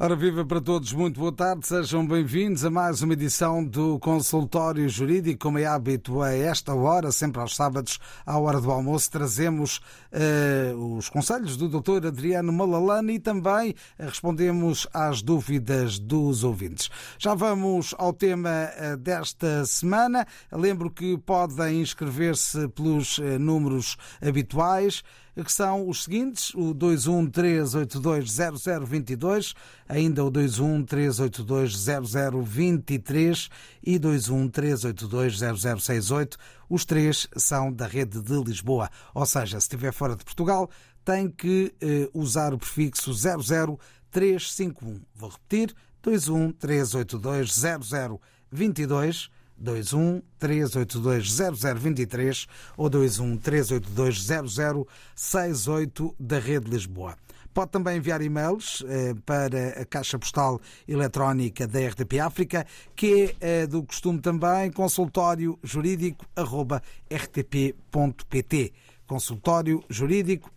Ora, viva para todos, muito boa tarde, sejam bem-vindos a mais uma edição do Consultório Jurídico. Como é hábito, a esta hora, sempre aos sábados, à hora do almoço, trazemos uh, os conselhos do Dr. Adriano Malalane e também respondemos às dúvidas dos ouvintes. Já vamos ao tema uh, desta semana. Lembro que podem inscrever-se pelos uh, números habituais que são os seguintes: o 213820022, ainda o 213820023 e 213820068. Os três são da rede de Lisboa. Ou seja, se estiver fora de Portugal, tem que eh, usar o prefixo 00351. Vou repetir: 213820022 21 382 0023 ou 21 382 0068 da Rede Lisboa. Pode também enviar e-mails eh, para a caixa postal eletrónica da RTP África, que é eh, do costume também consultório jurídico rtp.pt. Consultório jurídico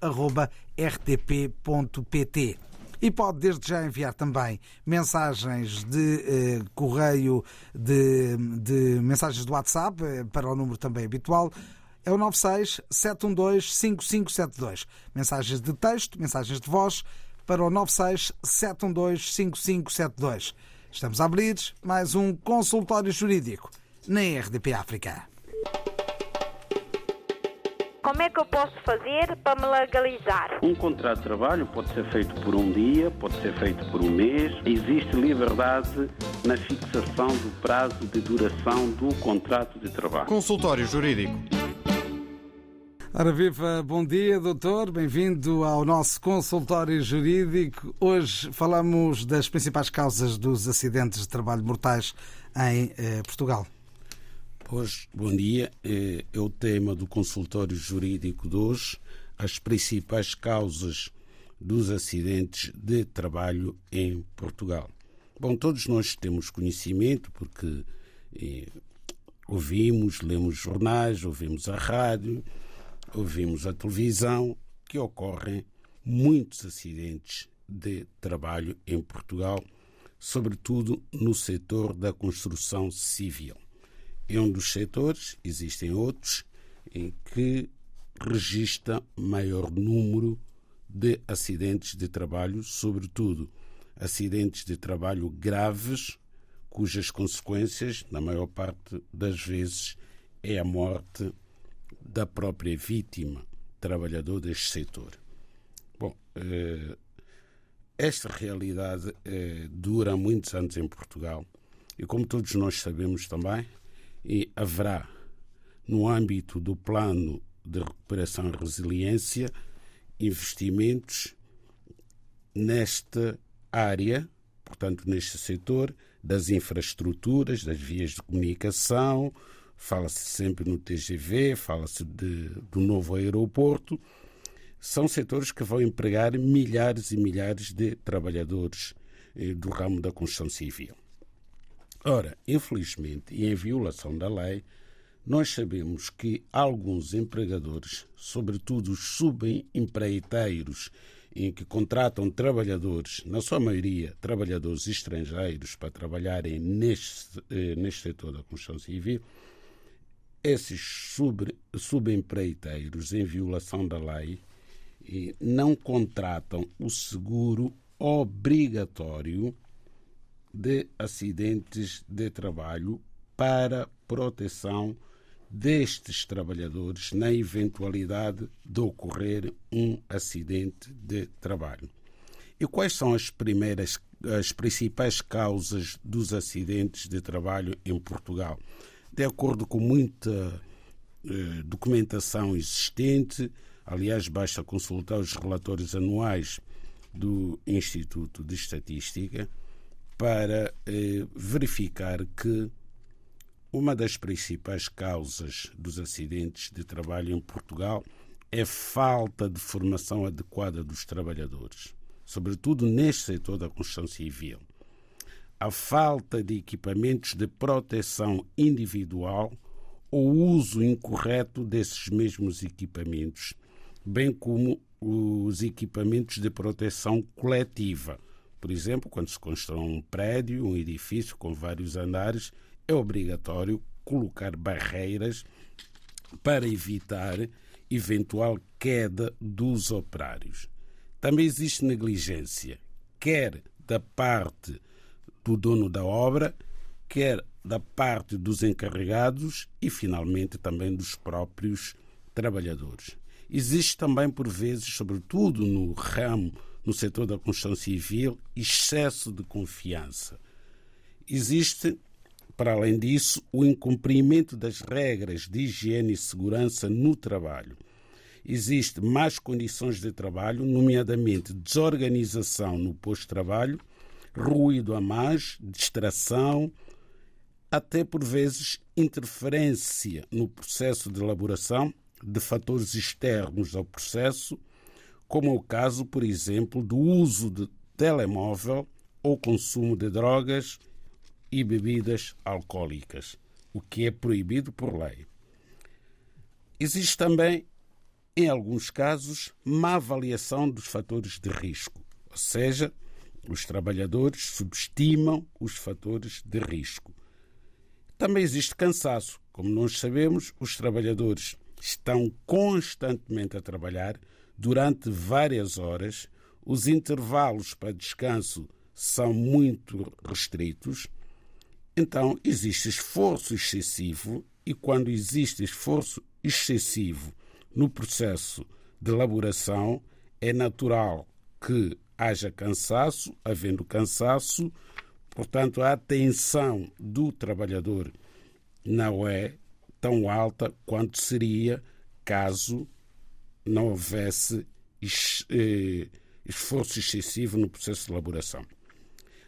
rtp.pt e pode desde já enviar também mensagens de eh, correio, de, de, mensagens do WhatsApp eh, para o número também habitual. É o 96 712 5572. Mensagens de texto, mensagens de voz para o 96 712 5572. Estamos a mais um consultório jurídico na RDP África. Como é que eu posso fazer para me legalizar? Um contrato de trabalho pode ser feito por um dia, pode ser feito por um mês. Existe liberdade na fixação do prazo de duração do contrato de trabalho. Consultório Jurídico. Ora viva, bom dia, doutor. Bem-vindo ao nosso consultório jurídico. Hoje falamos das principais causas dos acidentes de trabalho mortais em eh, Portugal. Hoje, bom dia. É, é o tema do consultório jurídico de hoje, as principais causas dos acidentes de trabalho em Portugal. Bom, todos nós temos conhecimento porque eh, ouvimos, lemos jornais, ouvimos a rádio, ouvimos a televisão, que ocorrem muitos acidentes de trabalho em Portugal, sobretudo no setor da construção civil é um dos setores, existem outros, em que registra maior número de acidentes de trabalho, sobretudo acidentes de trabalho graves, cujas consequências, na maior parte das vezes, é a morte da própria vítima, trabalhador deste setor. Bom, eh, esta realidade eh, dura muitos anos em Portugal e, como todos nós sabemos também, e haverá, no âmbito do plano de recuperação e resiliência, investimentos nesta área, portanto, neste setor das infraestruturas, das vias de comunicação, fala-se sempre no TGV, fala-se do novo aeroporto. São setores que vão empregar milhares e milhares de trabalhadores eh, do ramo da construção civil. Ora, infelizmente, e em violação da lei, nós sabemos que alguns empregadores, sobretudo os subempreiteiros, em que contratam trabalhadores, na sua maioria trabalhadores estrangeiros, para trabalharem neste, eh, neste setor da construção civil, esses sub, subempreiteiros, em violação da lei, não contratam o seguro obrigatório de acidentes de trabalho para proteção destes trabalhadores na eventualidade de ocorrer um acidente de trabalho. E quais são as primeiras, as principais causas dos acidentes de trabalho em Portugal? De acordo com muita eh, documentação existente, aliás, basta consultar os relatórios anuais do Instituto de Estatística, para eh, verificar que uma das principais causas dos acidentes de trabalho em Portugal é falta de formação adequada dos trabalhadores. sobretudo neste setor da construção civil. A falta de equipamentos de proteção individual ou uso incorreto desses mesmos equipamentos, bem como os equipamentos de proteção coletiva. Por exemplo, quando se constrói um prédio, um edifício com vários andares, é obrigatório colocar barreiras para evitar eventual queda dos operários. Também existe negligência, quer da parte do dono da obra, quer da parte dos encarregados e, finalmente, também dos próprios trabalhadores. Existe também, por vezes, sobretudo no ramo, no setor da construção civil, excesso de confiança. Existe, para além disso, o incumprimento das regras de higiene e segurança no trabalho existe más condições de trabalho, nomeadamente desorganização no posto de trabalho, ruído a mais, distração, até por vezes interferência no processo de elaboração de fatores externos ao processo, como o caso, por exemplo, do uso de telemóvel ou consumo de drogas e bebidas alcoólicas, o que é proibido por lei. Existe também em alguns casos, má avaliação dos fatores de risco, ou seja, os trabalhadores subestimam os fatores de risco. Também existe cansaço. Como nós sabemos, os trabalhadores estão constantemente a trabalhar durante várias horas, os intervalos para descanso são muito restritos, então existe esforço excessivo, e quando existe esforço excessivo no processo de elaboração, é natural que haja cansaço, havendo cansaço, portanto, a atenção do trabalhador não é tão alta quanto seria caso não houvesse eh, esforço excessivo no processo de elaboração.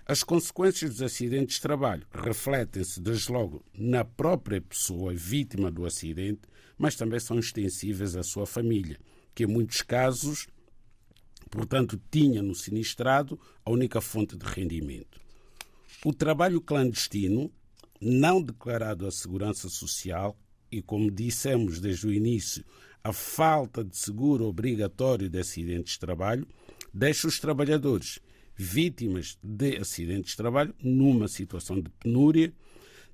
As consequências dos acidentes de trabalho refletem-se, desde logo, na própria pessoa vítima do acidente, mas também são extensíveis à sua família, que em muitos casos, portanto, tinha no sinistrado a única fonte de rendimento. O trabalho clandestino, não declarado à Segurança Social, e como dissemos desde o início, a falta de seguro obrigatório de acidentes de trabalho, deixa os trabalhadores vítimas de acidentes de trabalho numa situação de penúria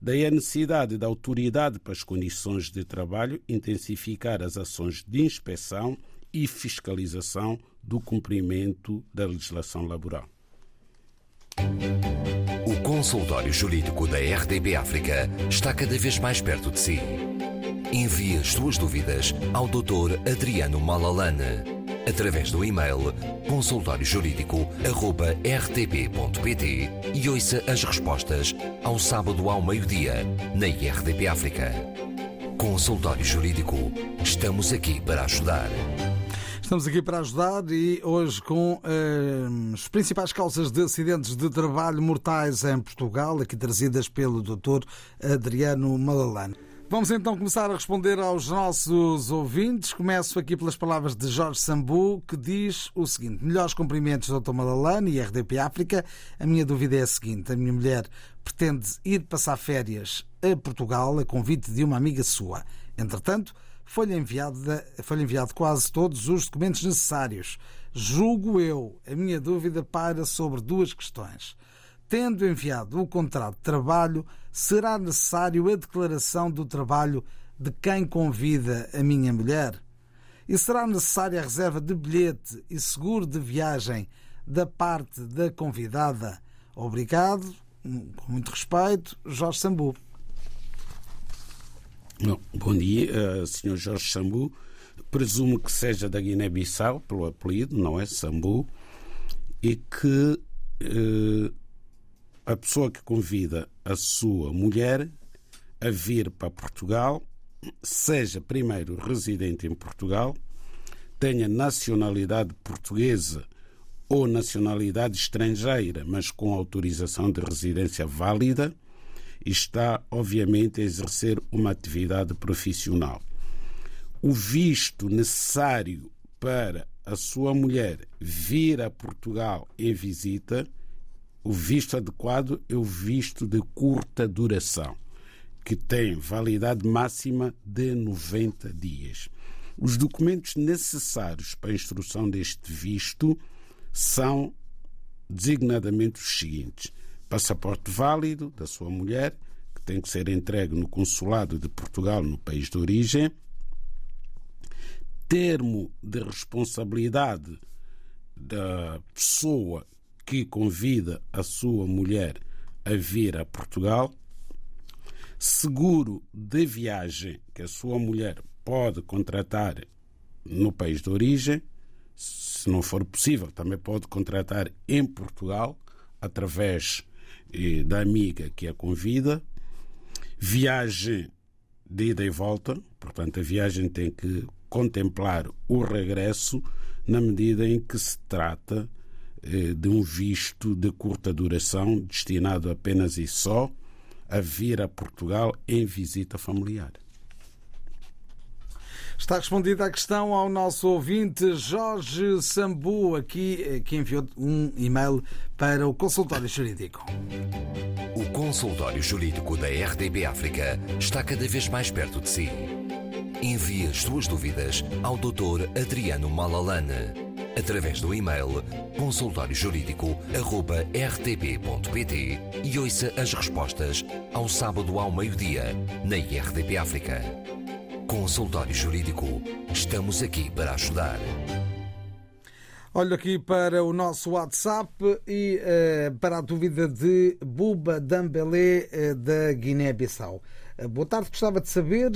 Daí a necessidade da autoridade para as condições de trabalho intensificar as ações de inspeção e fiscalização do cumprimento da legislação laboral. O consultório jurídico da RDB África está cada vez mais perto de si. Envie as suas dúvidas ao Dr. Adriano Malalane através do e-mail consultóriojurídico.rtp.pt e ouça as respostas ao sábado ao meio-dia na IRTP África. Consultório Jurídico. Estamos aqui para ajudar. Estamos aqui para ajudar e hoje com eh, as principais causas de acidentes de trabalho mortais em Portugal, aqui trazidas pelo Dr. Adriano Malalane. Vamos então começar a responder aos nossos ouvintes. Começo aqui pelas palavras de Jorge Sambu, que diz o seguinte: Melhores cumprimentos, Dr. Madalane e RDP África. A minha dúvida é a seguinte: a minha mulher pretende ir passar férias a Portugal a convite de uma amiga sua. Entretanto, foi-lhe enviado, foi enviado quase todos os documentos necessários. Julgo eu. A minha dúvida para sobre duas questões. Tendo enviado o contrato de trabalho, será necessário a declaração do trabalho de quem convida a minha mulher? E será necessária a reserva de bilhete e seguro de viagem da parte da convidada? Obrigado, com muito respeito, Jorge Sambu. Bom, dia, uh, Sr. Jorge Sambu. Presumo que seja da Guiné-Bissau, pelo apelido, não é? Sambu. E que uh, a pessoa que convida a sua mulher a vir para Portugal, seja primeiro residente em Portugal, tenha nacionalidade portuguesa ou nacionalidade estrangeira, mas com autorização de residência válida, está, obviamente, a exercer uma atividade profissional. O visto necessário para a sua mulher vir a Portugal em visita, o visto adequado é o visto de curta duração, que tem validade máxima de 90 dias. Os documentos necessários para a instrução deste visto são designadamente os seguintes: passaporte válido da sua mulher, que tem que ser entregue no consulado de Portugal no país de origem, termo de responsabilidade da pessoa que convida a sua mulher a vir a Portugal, seguro de viagem que a sua mulher pode contratar no país de origem, se não for possível, também pode contratar em Portugal, através eh, da amiga que a convida. Viagem de ida e volta, portanto, a viagem tem que contemplar o regresso na medida em que se trata de um visto de curta duração destinado apenas e só a vir a Portugal em visita familiar. Está respondida a questão ao nosso ouvinte Jorge Sambu, aqui, eh, que enviou um e-mail para o consultório jurídico. O consultório jurídico da RDB África está cada vez mais perto de si. Envie as suas dúvidas ao Dr. Adriano Malalane através do e-mail consultóriojurídico.rtp.pt e ouça as respostas ao sábado ao meio-dia na RDP África. Consultório Jurídico. Estamos aqui para ajudar. Olho aqui para o nosso WhatsApp e uh, para a dúvida de Buba Dambelé uh, da Guiné-Bissau. Uh, boa tarde, gostava de saber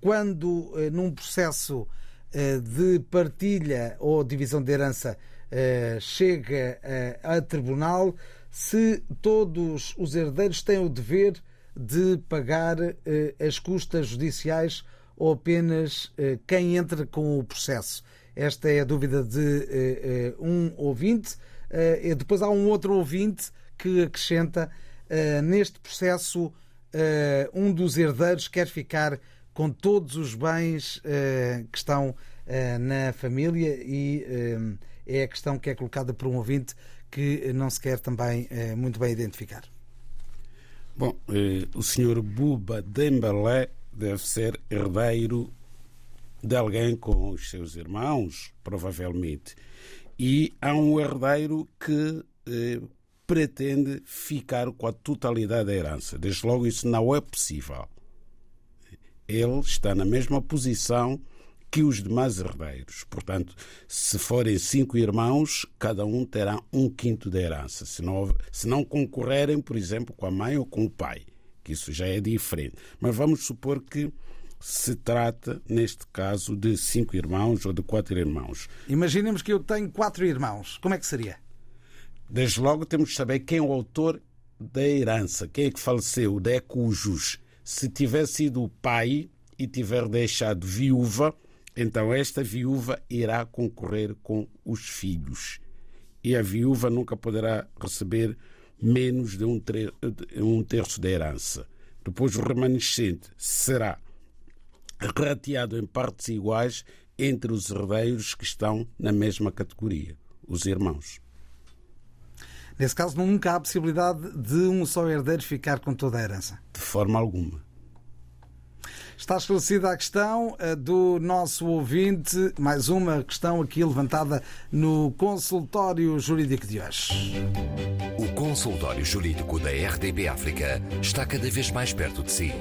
quando num processo de partilha ou divisão de herança chega a tribunal, se todos os herdeiros têm o dever de pagar as custas judiciais ou apenas quem entra com o processo. Esta é a dúvida de um ouvinte. e depois há um outro ouvinte que acrescenta: neste processo, um dos herdeiros quer ficar com todos os bens que estão na família e é a questão que é colocada por um ouvinte que não se quer também muito bem identificar. Bom, o senhor Buba Dembelé deve ser herdeiro de alguém com os seus irmãos, provavelmente. E há um herdeiro que eh, pretende ficar com a totalidade da herança. Desde logo, isso não é possível. Ele está na mesma posição que os demais herdeiros. Portanto, se forem cinco irmãos, cada um terá um quinto da herança. Se não, se não concorrerem, por exemplo, com a mãe ou com o pai, que isso já é diferente. Mas vamos supor que se trata, neste caso, de cinco irmãos ou de quatro irmãos. Imaginemos que eu tenho quatro irmãos. Como é que seria? Desde logo temos de saber quem é o autor da herança, quem é que faleceu, de cujos. Se tiver sido o pai e tiver deixado viúva, então esta viúva irá concorrer com os filhos. E a viúva nunca poderá receber menos de um terço da herança. Depois o remanescente será rateado em partes iguais entre os herdeiros que estão na mesma categoria, os irmãos. Nesse caso, nunca há possibilidade de um só herdeiro ficar com toda a herança? De forma alguma. Está esclarecida a questão eh, do nosso ouvinte. Mais uma questão aqui levantada no consultório jurídico de hoje. O consultório jurídico da RDB África está cada vez mais perto de si.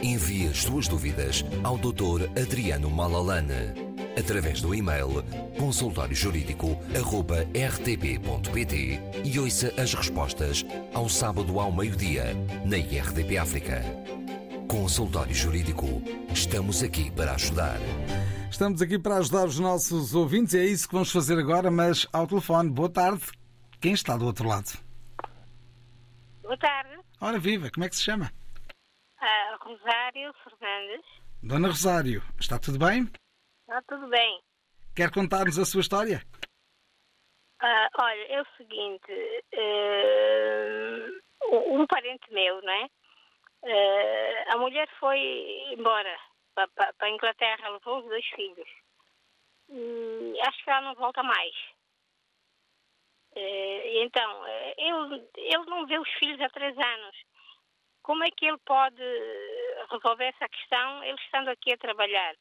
Envie as suas dúvidas ao Dr. Adriano Malalane através do e-mail consultóriojurídico.rtp.pt e ouça as respostas ao sábado ao meio-dia na RDP África. Consultório Jurídico. Estamos aqui para ajudar. Estamos aqui para ajudar os nossos ouvintes e é isso que vamos fazer agora, mas ao telefone. Boa tarde. Quem está do outro lado? Boa tarde. Ora, viva, como é que se chama? Uh, Rosário Fernandes. Dona Rosário, está tudo bem? Está tudo bem. Quer contar-nos a sua história? Uh, olha, é o seguinte: uh, um parente meu, não é? Uh, a mulher foi embora para a Inglaterra, levou os dois filhos. hum, acho que ela não volta mais. Eh, então, eh, ele, ele não vê os filhos há três anos. Como é que ele pode resolver essa questão, ele estando aqui a trabalhar?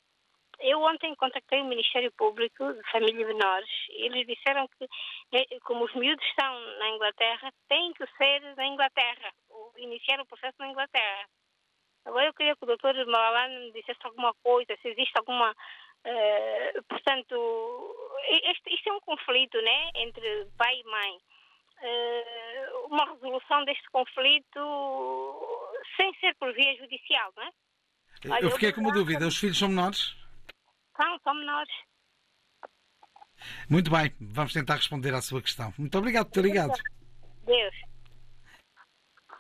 Eu ontem contactei o Ministério Público de Família Menores e eles disseram que, eh, como os miúdos estão na Inglaterra, tem que ser na Inglaterra, iniciar o processo na Inglaterra. Agora eu queria que o doutor Malalane me dissesse alguma coisa, se existe alguma. Uh, portanto, este, isto é um conflito né, entre pai e mãe. Uh, uma resolução deste conflito sem ser por via judicial, não é? Olha, eu fiquei com uma dúvida: os filhos são menores? São, são menores. Muito bem, vamos tentar responder à sua questão. Muito obrigado por ter ligado. Deus.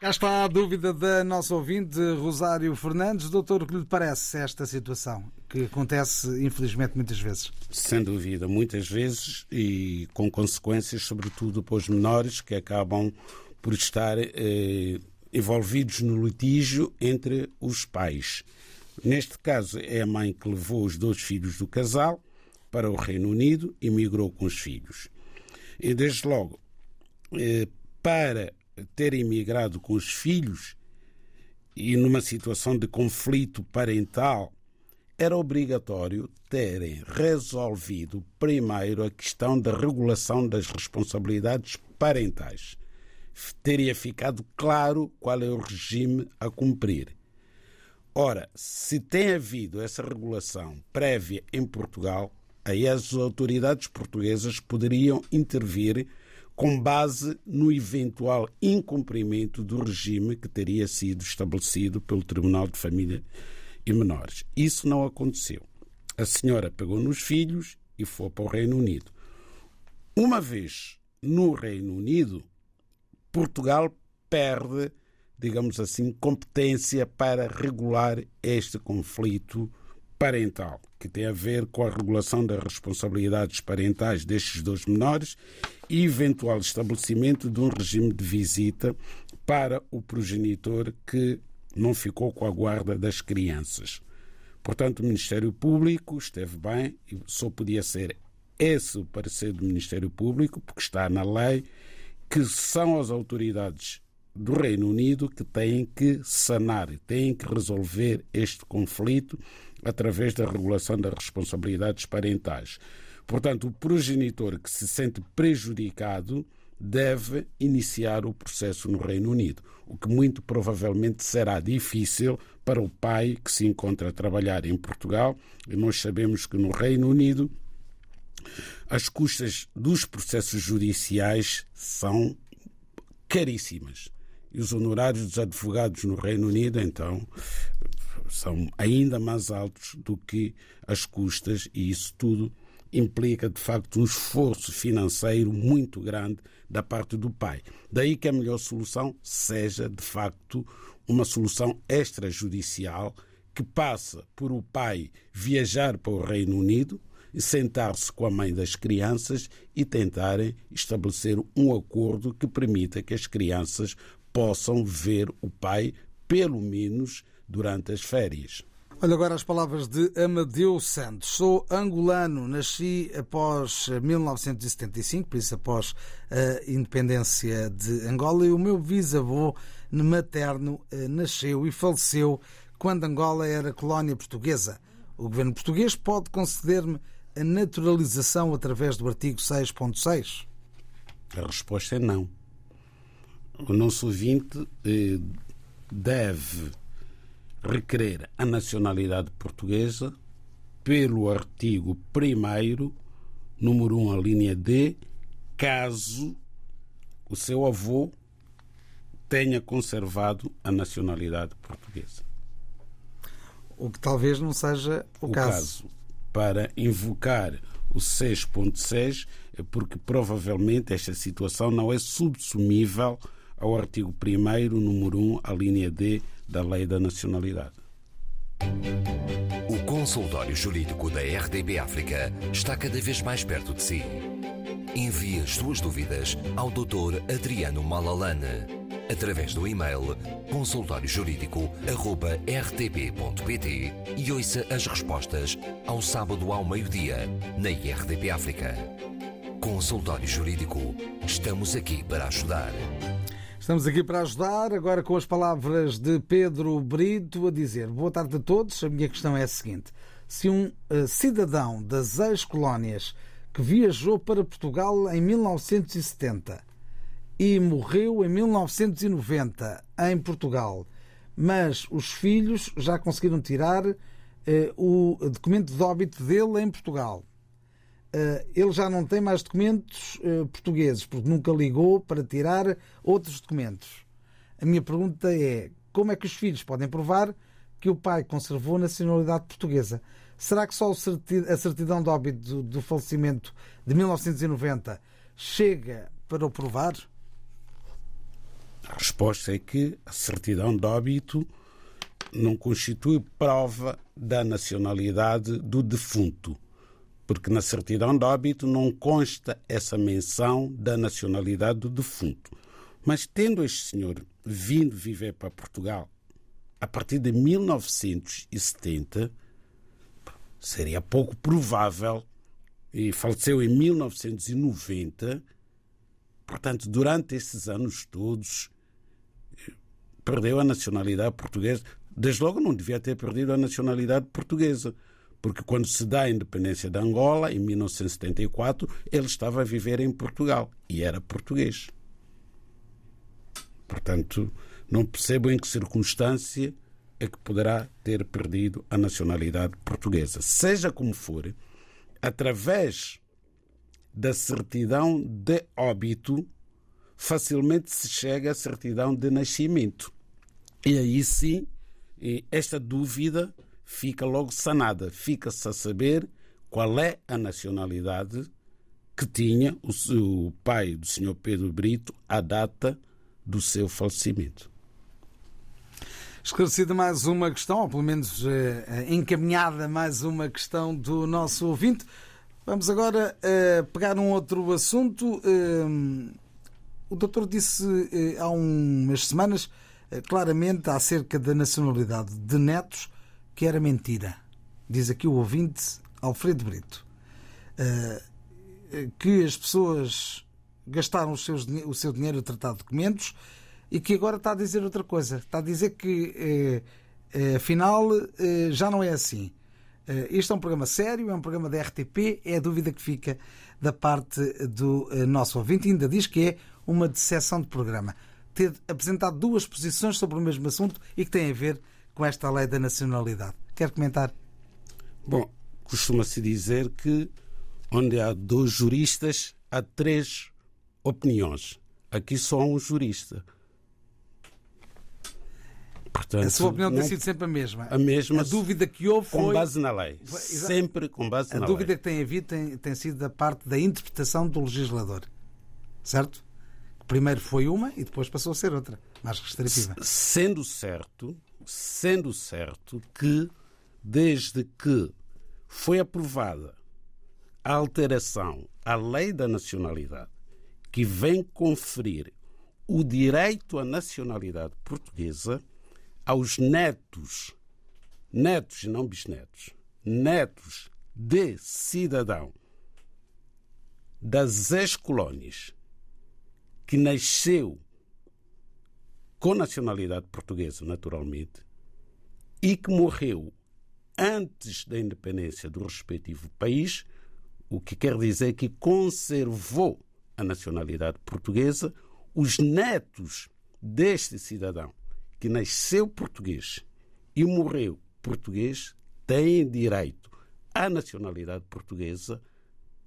Cá está a dúvida da nossa ouvinte, Rosário Fernandes. Doutor, o que lhe parece esta situação, que acontece, infelizmente, muitas vezes? Sem dúvida, muitas vezes e com consequências, sobretudo para os menores, que acabam por estar eh, envolvidos no litígio entre os pais. Neste caso, é a mãe que levou os dois filhos do casal para o Reino Unido e migrou com os filhos. E, desde logo, eh, para ter imigrado com os filhos e numa situação de conflito parental, era obrigatório terem resolvido primeiro a questão da regulação das responsabilidades parentais. Teria ficado claro qual é o regime a cumprir. Ora, se tem havido essa regulação prévia em Portugal, aí as autoridades portuguesas poderiam intervir com base no eventual incumprimento do regime que teria sido estabelecido pelo Tribunal de Família e Menores. Isso não aconteceu. A senhora pegou nos filhos e foi para o Reino Unido. Uma vez no Reino Unido, Portugal perde, digamos assim, competência para regular este conflito parental, que tem a ver com a regulação das responsabilidades parentais destes dois menores e eventual estabelecimento de um regime de visita para o progenitor que não ficou com a guarda das crianças. Portanto, o Ministério Público esteve bem e só podia ser esse o parecer do Ministério Público, porque está na lei que são as autoridades do Reino Unido que têm que sanar, têm que resolver este conflito através da regulação das responsabilidades parentais. Portanto, o progenitor que se sente prejudicado deve iniciar o processo no Reino Unido, o que muito provavelmente será difícil para o pai que se encontra a trabalhar em Portugal, e nós sabemos que no Reino Unido as custas dos processos judiciais são caríssimas. E os honorários dos advogados no Reino Unido, então, são ainda mais altos do que as custas, e isso tudo implica, de facto, um esforço financeiro muito grande da parte do pai. Daí que a melhor solução seja, de facto, uma solução extrajudicial que passa por o pai viajar para o Reino Unido, sentar-se com a mãe das crianças e tentarem estabelecer um acordo que permita que as crianças possam ver o pai, pelo menos durante as férias. Olha agora as palavras de Amadeu Santos. Sou angolano, nasci após 1975, por isso após a independência de Angola, e o meu bisavô materno eh, nasceu e faleceu quando Angola era colónia portuguesa. O governo português pode conceder-me a naturalização através do artigo 6.6? A resposta é não. O nosso ouvinte eh, deve requerer a nacionalidade portuguesa pelo artigo 1 número 1, a linha D, caso o seu avô tenha conservado a nacionalidade portuguesa. O que talvez não seja o, o caso. caso. Para invocar o 6.6 é porque provavelmente esta situação não é subsumível ao artigo 1 número 1, a linha D da Lei da Nacionalidade. O consultório jurídico da RDB África está cada vez mais perto de si. Envie as suas dúvidas ao Dr. Adriano Malalane através do e-mail consultóriojurídico.rtp.pt e ouça as respostas ao sábado ao meio-dia na IRTP África. Consultório Jurídico. Estamos aqui para ajudar. Estamos aqui para ajudar, agora com as palavras de Pedro Brito a dizer: Boa tarde a todos. A minha questão é a seguinte: se um uh, cidadão das ex-colónias que viajou para Portugal em 1970 e morreu em 1990 em Portugal, mas os filhos já conseguiram tirar uh, o documento de óbito dele em Portugal eh, ele já não tem mais documentos eh, portugueses, porque nunca ligou para tirar outros documentos. A minha pergunta é: como é que os filhos podem provar que o pai conservou a nacionalidade portuguesa? Será que só a certidão de óbito do falecimento de 1990 chega para o provar? A resposta é que a certidão de óbito não constitui prova da nacionalidade do defunto porque na certidão de óbito não consta essa menção da nacionalidade do defunto. Mas tendo este senhor vindo viver para Portugal a partir de 1970, seria pouco provável, e faleceu em 1990, portanto, durante esses anos todos, perdeu a nacionalidade portuguesa. Desde logo não devia ter perdido a nacionalidade portuguesa porque quando se dá a independência de Angola, em 1974, ele estava a viver em Portugal e era português. Portanto, não percebo em que circunstância é que poderá ter perdido a nacionalidade portuguesa. Seja como for, através da certidão de óbito, facilmente se chega à certidão de nascimento. E aí sim, esta dúvida fica logo sanada. Fica-se a saber qual é a nacionalidade que tinha o, o pai do Sr. Pedro Brito à data do seu falecimento. Esclarecida mais uma questão, ou pelo menos eh, encaminhada mais uma questão do nosso ouvinte. Vamos agora eh, pegar um outro assunto. Eh, o doutor disse eh, há umas semanas eh, claramente acerca da nacionalidade de netos que era mentira. Diz aqui o ouvinte Alfredo Brito. Uh, que as pessoas gastaram os seus, o seu dinheiro a tratar documentos e que agora está a dizer outra coisa. Está a dizer que, eh, eh, afinal, eh, já não é assim. Eh, este é um programa sério, é um programa da RTP, é a dúvida que fica da parte do eh, nosso ouvinte. Ainda diz que é uma decepção de programa. Ter apresentado duas posições sobre o mesmo assunto e que tem a ver com esta lei da nacionalidade. Quer comentar? Bom, costuma-se dizer que onde há dois juristas, há três opiniões. Aqui só há um jurista. Portanto, a sua opinião não, tem sido sempre a mesma. A mesma. A dúvida que houve foi. Com base na lei. Sempre com base a na lei. A dúvida que tem havido tem, tem sido da parte da interpretação do legislador. Certo? Primeiro foi uma e depois passou a ser outra, mais restritiva. Sendo certo sendo certo que, desde que foi aprovada a alteração à lei da nacionalidade, que vem conferir o direito à nacionalidade portuguesa aos netos, netos e não bisnetos, netos de cidadão das ex-colónias que nasceu com nacionalidade portuguesa, naturalmente, e que morreu antes da independência do respectivo país, o que quer dizer que conservou a nacionalidade portuguesa, os netos deste cidadão que nasceu português e morreu português têm direito à nacionalidade portuguesa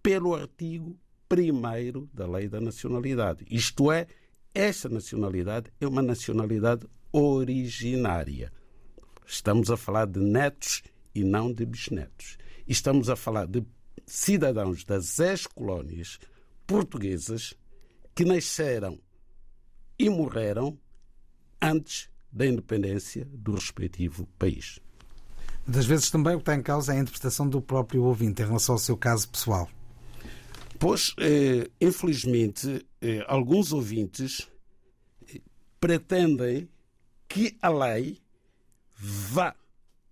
pelo artigo 1 da Lei da Nacionalidade. Isto é, esta nacionalidade é uma nacionalidade originária. Estamos a falar de netos e não de bisnetos. Estamos a falar de cidadãos das ex-colónias portuguesas que nasceram e morreram antes da independência do respectivo país. Das vezes também o que está em causa é a interpretação do próprio ouvinte em relação ao seu caso pessoal. Pois, eh, infelizmente, eh, alguns ouvintes pretendem que a lei vá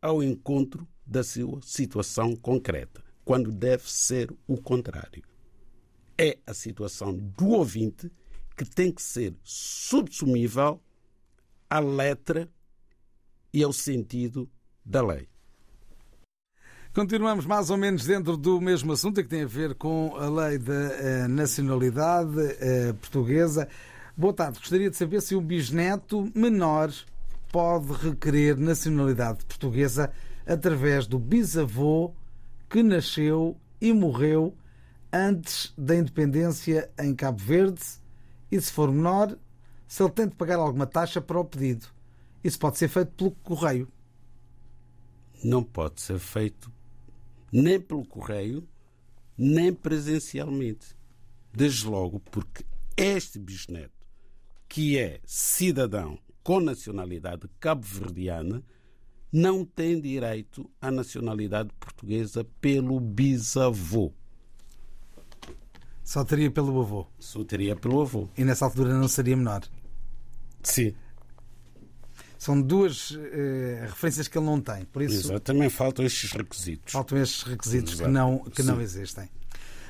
ao encontro da sua situação concreta, quando deve ser o contrário. É a situação do ouvinte que tem que ser subsumível à letra e ao sentido da lei. Continuamos mais ou menos dentro do mesmo assunto que tem a ver com a lei da uh, nacionalidade uh, portuguesa. Boa tarde. Gostaria de saber se um bisneto menor pode requerer nacionalidade portuguesa através do bisavô que nasceu e morreu antes da independência em Cabo Verde e, se for menor, se ele tem de pagar alguma taxa para o pedido. Isso pode ser feito pelo correio. Não pode ser feito nem pelo correio, nem presencialmente. Desde logo porque este bisneto, que é cidadão com nacionalidade cabo-verdiana, não tem direito à nacionalidade portuguesa pelo bisavô. Só teria pelo avô. Só teria pelo avô. E nessa altura não seria menor. Sim. São duas eh, referências que ele não tem. Por isso, Exatamente, faltam estes requisitos. Faltam estes requisitos que não, que não existem.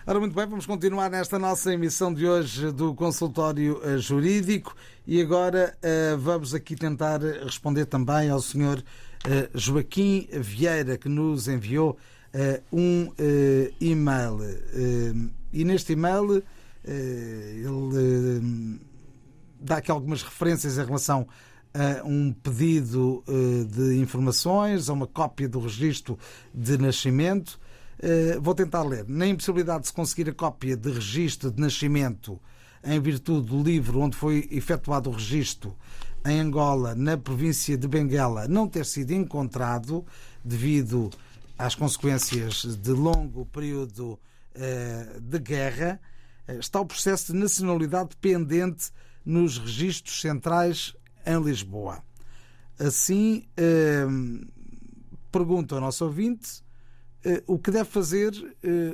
Ora, muito bem, vamos continuar nesta nossa emissão de hoje do consultório eh, jurídico e agora uh, vamos aqui tentar responder também ao senhor uh, Joaquim Vieira, que nos enviou uh, um e-mail. e neste e-mail ele dá aqui algumas referências em relação a um pedido de informações, a uma cópia do registro de nascimento. Vou tentar ler. Na impossibilidade de se conseguir a cópia de registro de nascimento em virtude do livro onde foi efetuado o registro em Angola, na província de Benguela, não ter sido encontrado devido às consequências de longo período de guerra, está o processo de nacionalidade pendente nos registros centrais em Lisboa. Assim, pergunta ao nosso ouvinte o que deve fazer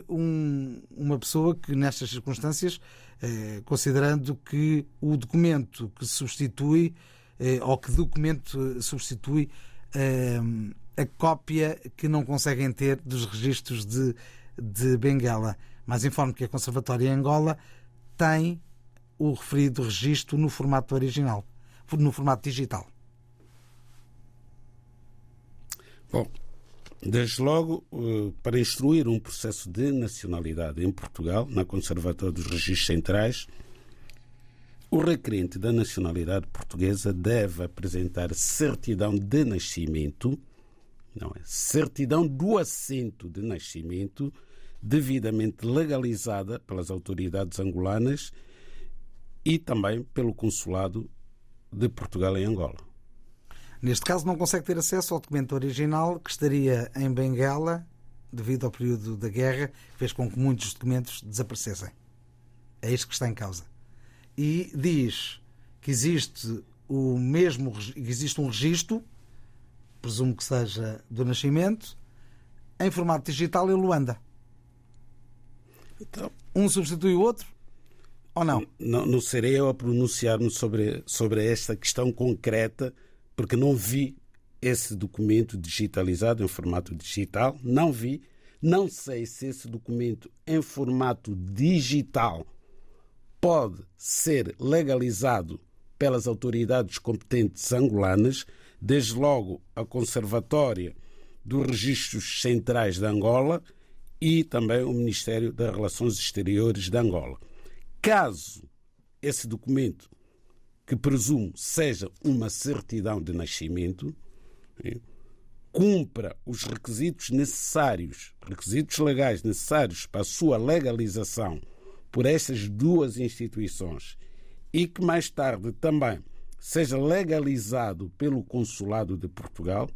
uma pessoa que, nestas circunstâncias, considerando que o documento que substitui, ou que documento substitui a cópia que não conseguem ter dos registros de, de Benguela. Mas informo que a Conservatória em Angola tem o referido registro no formato original, no formato digital. Bom, desde logo, para instruir um processo de nacionalidade em Portugal, na Conservatória dos Registros Centrais, o requerente da nacionalidade portuguesa deve apresentar certidão de nascimento, não é? Certidão do assento de nascimento, devidamente legalizada pelas autoridades angolanas e também pelo Consulado de Portugal em Angola. Neste caso, não consegue ter acesso ao documento original que estaria em Benguela devido ao período da guerra, fez com que muitos documentos desaparecessem. É isto que está em causa. E diz que existe o mesmo existe um registro, presumo que seja do nascimento, em formato digital em Luanda. Então, um substitui o outro ou não? Não, não serei eu a pronunciar-me sobre, sobre esta questão concreta, porque não vi esse documento digitalizado em formato digital, não vi. Não sei se esse documento em formato digital pode ser legalizado pelas autoridades competentes angolanas, desde logo a Conservatória dos Registros Centrais de Angola e também o Ministério das Relações Exteriores de Angola. Caso esse documento, que presumo seja uma certidão de nascimento, cumpra os requisitos necessários, requisitos legais necessários para a sua legalização por estas duas instituições e que mais tarde também seja legalizado pelo Consulado de Portugal,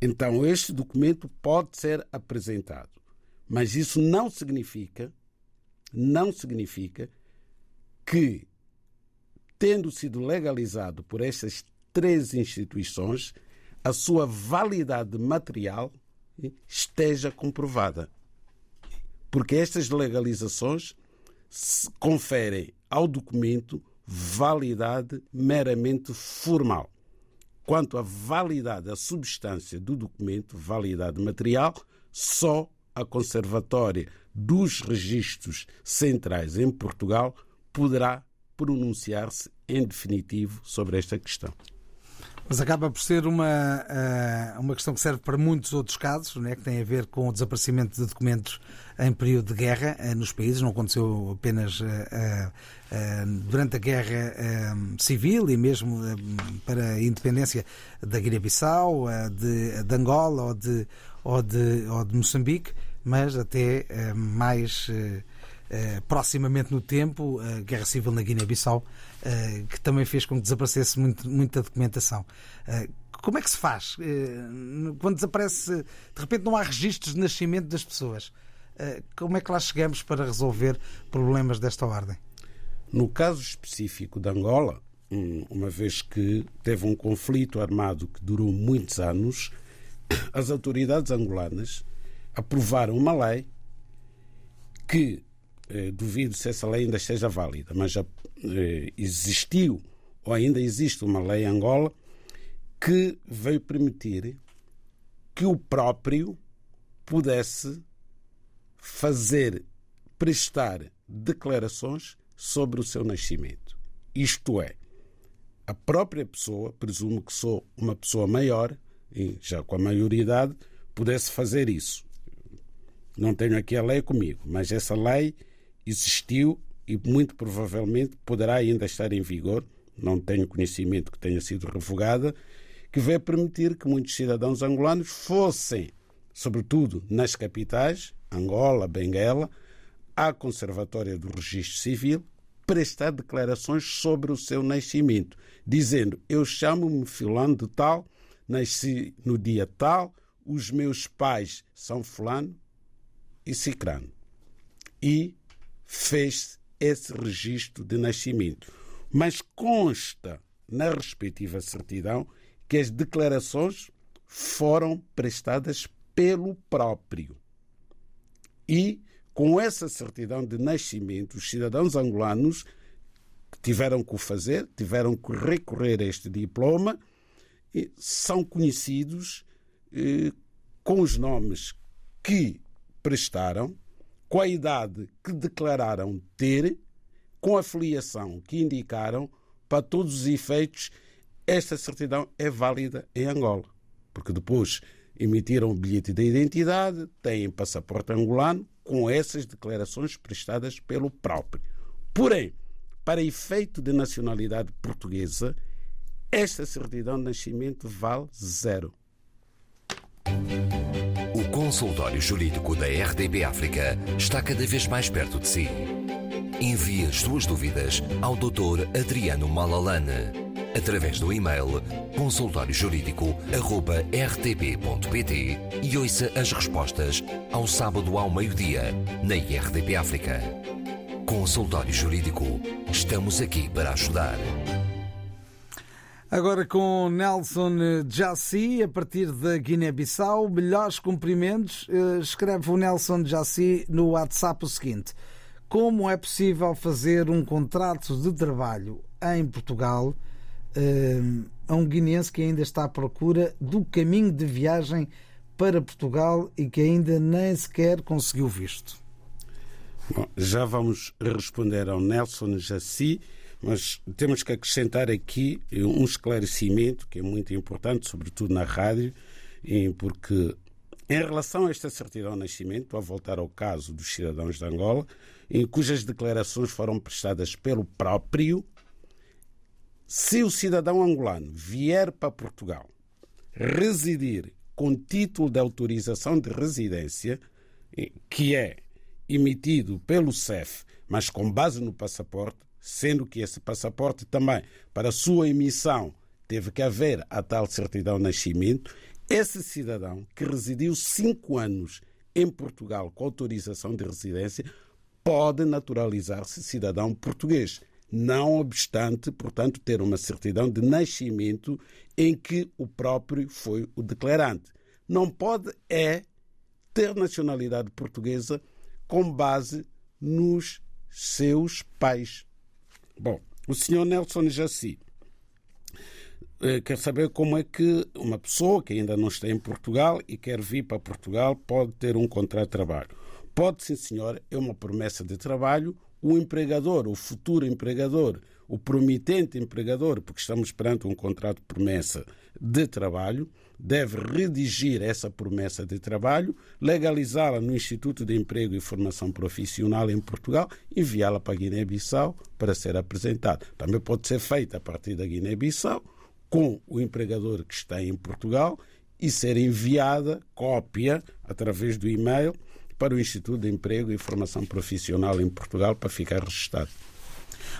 então este documento pode ser apresentado. Mas isso não significa, não significa que, tendo sido legalizado por estas três instituições, a sua validade material esteja comprovada. Porque estas legalizações conferem ao documento validade meramente formal. quanto à validade, a substância do documento, validade material, só a Conservatória dos Registros Centrais em Portugal poderá pronunciar-se em definitivo sobre esta questão. Mas acaba por ser uma, eh, uma questão que serve para muitos outros casos, né, que tem a ver com o desaparecimento de documentos em período de guerra eh, nos países. Não aconteceu apenas eh, durante a guerra civil e mesmo para a independência da Guiné-Bissau, de, de, Angola ou de, ou, de, ou de Moçambique, mas até mais proximamente no tempo, a Guerra Civil na Guiné-Bissau eh, que também fez com que desaparecesse muito, muita documentação. Eh, como é que se faz? Eh, quando desaparece, de repente não há registros de nascimento das pessoas. Como é que lá chegamos para resolver problemas desta ordem? No caso específico de Angola, uma vez que teve um conflito armado que durou muitos anos, as autoridades angolanas aprovaram uma lei que eh, duvido se essa lei ainda esteja válida, mas já eh, existiu ou ainda existe uma lei em Angola que veio permitir que o próprio pudesse fazer, prestar declarações sobre o seu nascimento. Isto é, a própria pessoa, presumo que sou uma pessoa maior, já com a maioridade, pudesse fazer isso. Não tenho aqui a lei comigo, mas essa lei existiu e muito provavelmente poderá ainda estar em vigor, não tenho conhecimento que tenha sido revogada, que vai permitir que muitos cidadãos angolanos fossem, sobretudo nas capitais, Angola, Benguela, à Conservatória do Registro Civil, prestar declarações sobre o seu nascimento, dizendo: Eu chamo-me Fulano de Tal, nasci no dia tal, os meus pais são Fulano e Cicrano. E fez esse registro de nascimento. Mas consta na respectiva certidão que as declarações foram prestadas pelo próprio. E com essa certidão de nascimento, os cidadãos angolanos tiveram que o fazer, tiveram que recorrer a este diploma, e são conhecidos eh, com os nomes que prestaram com a idade que declararam ter, com a filiação que indicaram, para todos os efeitos, esta certidão é válida em Angola. Porque depois emitiram o bilhete de identidade, têm passaporte angolano, com essas declarações prestadas pelo próprio. Porém, para efeito de nacionalidade portuguesa, esta certidão de nascimento vale zero. Consultório jurídico da RDB África está cada vez mais perto de si. Envie as suas dúvidas ao Dr. Adriano Malalane através do e-mail consultóriojurídico.rtp.pt e ouça as respostas ao sábado ao meio-dia na RDP África. Consultório Jurídico. Estamos aqui para ajudar. Agora com Nelson Jassi, a partir da Guiné-Bissau. Melhores cumprimentos. Eh, escreve o Nelson Jassi no WhatsApp o seguinte: Como é possível fazer um contrato de trabalho em Portugal eh, a um guineense que ainda está à procura do caminho de viagem para Portugal e que ainda nem sequer conseguiu visto? Bom, já vamos responder ao Nelson Jassi mas temos que acrescentar aqui um esclarecimento que é muito importante, sobretudo na rádio, porque em relação a esta certidão de nascimento, a voltar ao caso dos cidadãos de Angola, em cujas declarações foram prestadas pelo próprio, se o cidadão angolano vier para Portugal residir com título de autorização de residência, que é emitido pelo CEF, mas com base no passaporte, sendo que esse passaporte também, para sua emissão, teve que haver a tal certidão de nascimento. Esse cidadão que residiu cinco anos em Portugal com autorização de residência pode naturalizar-se cidadão português, não obstante, portanto, ter uma certidão de nascimento em que o próprio foi o declarante. Não pode é ter nacionalidade portuguesa com base nos seus pais. Bom, o senhor Nelson Jaci eh, quer saber como é que uma pessoa que ainda não está em Portugal e quer vir para Portugal pode ter um contrato de trabalho. Pode, sim, senhor, é uma promessa de trabalho. O empregador, o futuro empregador, o promitente empregador, porque estamos perante um contrato de promessa de trabalho, deve redigir essa promessa de trabalho, legalizá-la no Instituto de Emprego e Formação Profissional em Portugal, enviá-la para Guiné-Bissau para ser apresentada. Também pode ser feita a partir da Guiné-Bissau com o empregador que está em Portugal e ser enviada cópia através do e-mail para o Instituto de Emprego e Formação Profissional em Portugal para ficar registado.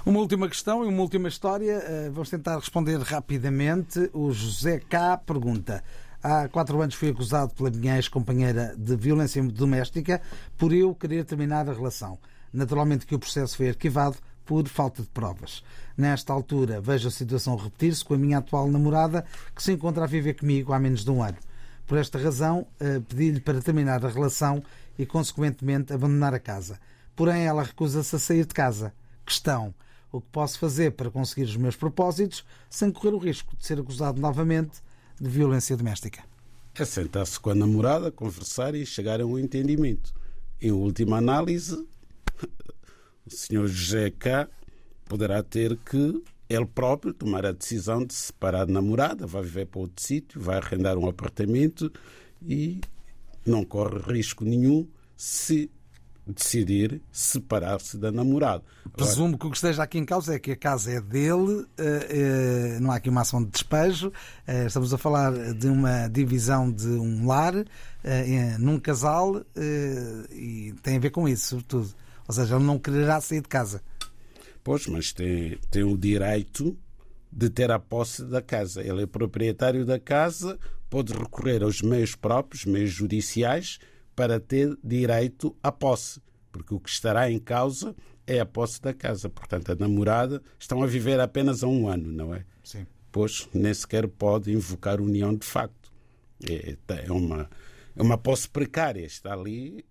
Uma última questão e uma última história. Eh, vamos tentar responder rapidamente. O José K. pergunta. Há quatro anos fui acusado pela minha ex-companheira de violência doméstica por eu querer terminar a relação. Naturalmente que o processo foi arquivado por falta de provas. Nesta altura, vejo a situação repetir-se com a minha atual namorada, que se encontra a viver comigo há menos de um ano. Por esta razão, eh, pedi-lhe para terminar a relação e, consequentemente, abandonar a casa. Porém, ela recusa-se a sair de casa. Questão: o que posso fazer para conseguir os meus propósitos sem correr o risco de ser acusado novamente de violência doméstica? É sentar-se com a namorada, conversar e chegar a um entendimento. Em última análise, o senhor José K poderá ter que ele próprio tomar a decisão de se separar de namorada, vai viver para outro sítio, vai arrendar um apartamento e não corre risco nenhum se decidir separar-se da namorada. Presumo que o que esteja aqui em causa é que a casa é dele, eh, eh, não há aqui uma ação de despejo, eh, estamos a falar de uma divisão de um lar num casal e tem a ver com isso, sobretudo. Ou seja, ele não quererá sair de casa. Pois, mas tem, tem o direito de ter a posse da casa. Ele é proprietário da casa, pode recorrer aos meios próprios, meios judiciais, para ter direito à posse. Porque o que estará em causa é a posse da casa. Portanto, a namorada estão a viver apenas há um ano, não é? Sim. Pois nem sequer pode invocar união de facto. É, é, uma, é uma posse precária. Está ali,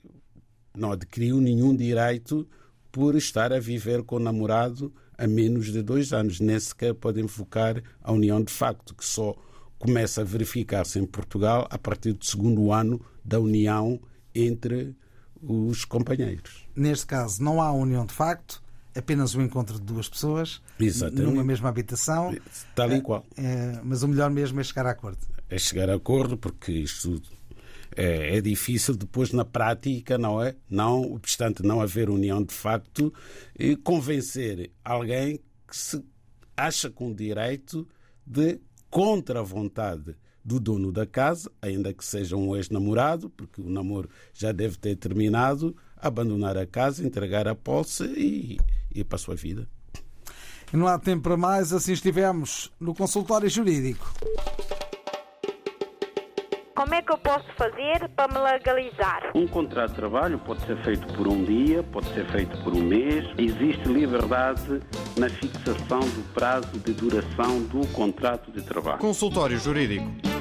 não adquiriu nenhum direito por estar a viver com o namorado há menos de dois anos. Nem sequer pode invocar a união de facto, que só começa a verificar-se em Portugal a partir do segundo ano da união entre os companheiros. Neste caso, não há união de facto, apenas o um encontro de duas pessoas Exatamente. numa mesma habitação. Tal e qual. É, mas o melhor mesmo é chegar a acordo. É chegar a acordo, porque isto é, é, difícil depois na prática, não é? Não, obstante não haver união de facto, e convencer alguém que se acha com direito de, contra a vontade do dono da casa, ainda que seja um ex-namorado, porque o namoro já deve ter terminado, abandonar a casa, entregar a posse e ir para a sua vida. E não há tempo para mais, assim estivemos no consultório jurídico. Como é que eu posso fazer para me legalizar? Um contrato de trabalho pode ser feito por um dia, pode ser feito por um mês. Existe liberdade na fixação do prazo de duração do contrato de trabalho. Consultório Jurídico.